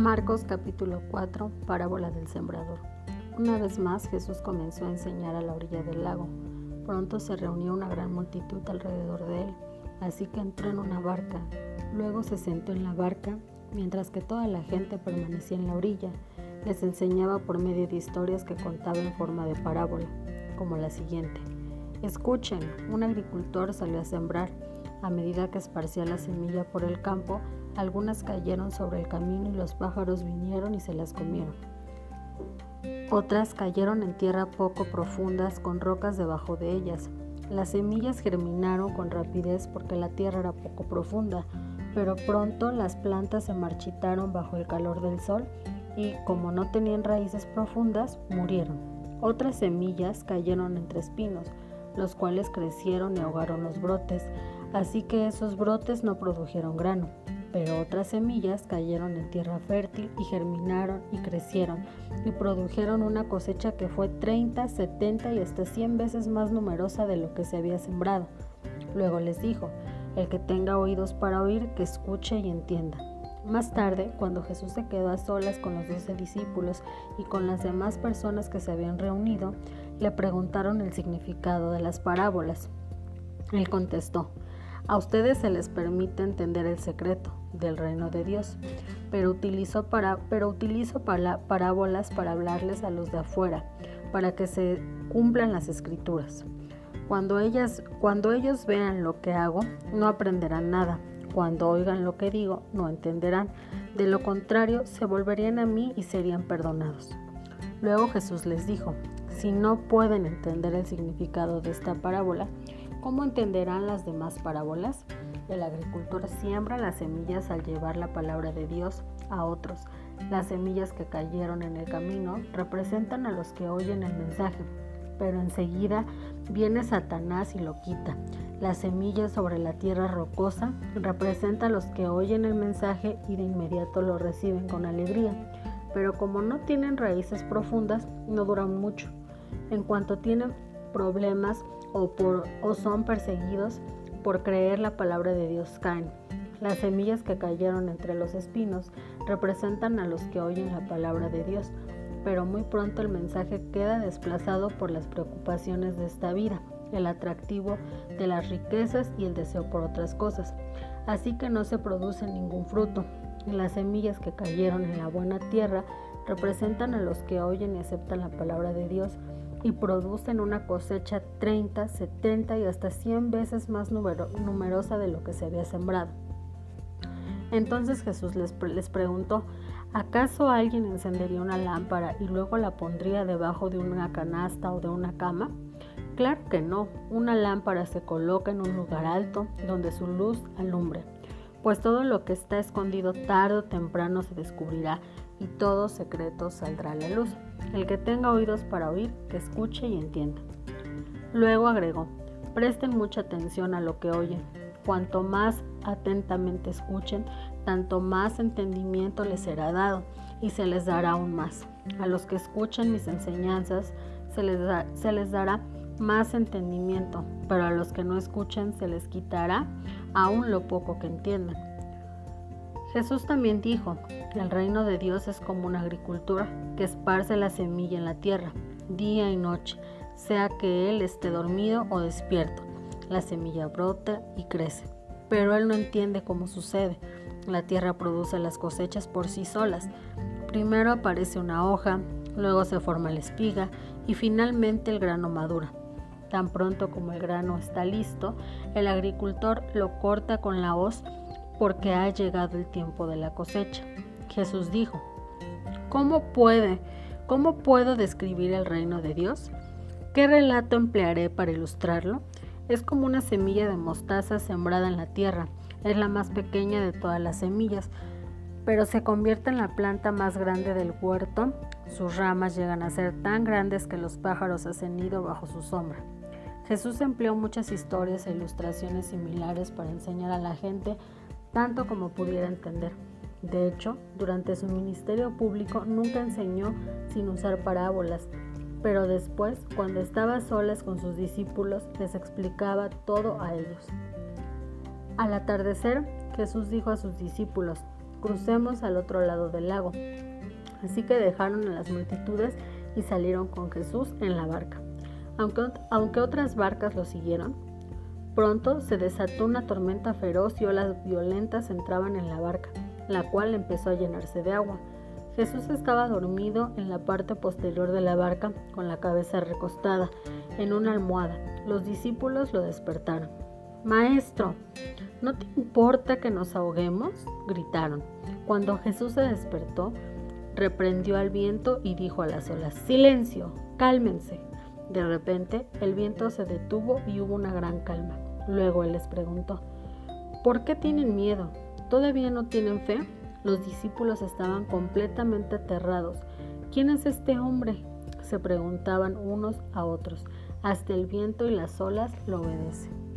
Marcos capítulo 4, parábola del sembrador. Una vez más Jesús comenzó a enseñar a la orilla del lago. Pronto se reunió una gran multitud alrededor de él, así que entró en una barca. Luego se sentó en la barca, mientras que toda la gente permanecía en la orilla. Les enseñaba por medio de historias que contaba en forma de parábola, como la siguiente. Escuchen, un agricultor salió a sembrar. A medida que esparcía la semilla por el campo, algunas cayeron sobre el camino y los pájaros vinieron y se las comieron. Otras cayeron en tierra poco profundas con rocas debajo de ellas. Las semillas germinaron con rapidez porque la tierra era poco profunda, pero pronto las plantas se marchitaron bajo el calor del sol y, como no tenían raíces profundas, murieron. Otras semillas cayeron entre espinos, los cuales crecieron y ahogaron los brotes, así que esos brotes no produjeron grano pero otras semillas cayeron en tierra fértil y germinaron y crecieron y produjeron una cosecha que fue 30, 70 y hasta 100 veces más numerosa de lo que se había sembrado. Luego les dijo, el que tenga oídos para oír, que escuche y entienda. Más tarde, cuando Jesús se quedó a solas con los doce discípulos y con las demás personas que se habían reunido, le preguntaron el significado de las parábolas. Él contestó, a ustedes se les permite entender el secreto del reino de Dios, pero utilizo, para, pero utilizo parábolas para hablarles a los de afuera, para que se cumplan las escrituras. Cuando, ellas, cuando ellos vean lo que hago, no aprenderán nada. Cuando oigan lo que digo, no entenderán. De lo contrario, se volverían a mí y serían perdonados. Luego Jesús les dijo, si no pueden entender el significado de esta parábola, ¿Cómo entenderán las demás parábolas? El agricultor siembra las semillas al llevar la palabra de Dios a otros. Las semillas que cayeron en el camino representan a los que oyen el mensaje, pero enseguida viene Satanás y lo quita. Las semillas sobre la tierra rocosa representan a los que oyen el mensaje y de inmediato lo reciben con alegría, pero como no tienen raíces profundas, no duran mucho. En cuanto tienen problemas o, son perseguidos por creer la palabra de Dios caen. Las semillas que cayeron entre los espinos representan a los que oyen la palabra de Dios, pero muy pronto el mensaje queda desplazado por las preocupaciones de esta vida, el atractivo de las riquezas y el deseo por otras cosas. Así que no se produce ningún fruto. Las semillas que cayeron en la buena tierra representan a los que oyen y aceptan la palabra de Dios, y producen una cosecha 30, 70 y hasta 100 veces más numerosa de lo que se había sembrado. Entonces Jesús les, les preguntó, ¿acaso alguien encendería una lámpara y luego la pondría debajo de una canasta o de una cama? Claro que no, una lámpara se coloca en un lugar alto donde su luz alumbre, pues todo lo que está escondido tarde o temprano se descubrirá y todo secreto saldrá a la luz. El que tenga oídos para oír, que escuche y entienda. Luego agregó, presten mucha atención a lo que oyen. Cuanto más atentamente escuchen, tanto más entendimiento les será dado y se les dará aún más. A los que escuchen mis enseñanzas se les, dará más entendimiento, pero a los que no escuchen se les quitará aún lo poco que entiendan. Jesús también dijo, el reino de Dios es como una agricultura que esparce la semilla en la tierra, día y noche, sea que él esté dormido o despierto. La semilla brota y crece, pero él no entiende cómo sucede. La tierra produce las cosechas por sí solas. Primero aparece una hoja, luego se forma la espiga y finalmente el grano madura. Tan pronto como el grano está listo, el agricultor lo corta con la hoz porque ha llegado el tiempo de la cosecha. Jesús dijo, ¿cómo puede, cómo puedo describir el reino de Dios? ¿Qué relato emplearé para ilustrarlo? Es como una semilla de mostaza sembrada en la tierra. Es la más pequeña de todas las semillas, pero se convierte en la planta más grande del huerto. Sus ramas llegan a ser tan grandes que los pájaros hacen nido bajo su sombra. Jesús empleó muchas historias e ilustraciones similares para enseñar a la gente tanto como pudiera entender. De hecho, durante su ministerio público nunca enseñó sin usar parábolas, pero después, cuando estaba solas con sus discípulos, les explicaba todo a ellos. Al atardecer, Jesús dijo a sus discípulos, crucemos al otro lado del lago. Así que dejaron a las multitudes y salieron con Jesús en la barca. Aunque, aunque otras barcas lo siguieron, pronto se desató una tormenta feroz y olas violentas entraban en la barca, la cual empezó a llenarse de agua. Jesús estaba dormido en la parte posterior de la barca con la cabeza recostada en una almohada. Los discípulos lo despertaron. Maestro, ¿no te importa que nos ahoguemos? gritaron. Cuando Jesús se despertó, reprendió al viento y dijo a las olas, Silencio, cálmense. De repente el viento se detuvo y hubo una gran calma. Luego él les preguntó, ¿por qué tienen miedo? ¿Todavía no tienen fe? Los discípulos estaban completamente aterrados. ¿Quién es este hombre? se preguntaban unos a otros. Hasta el viento y las olas lo obedecen.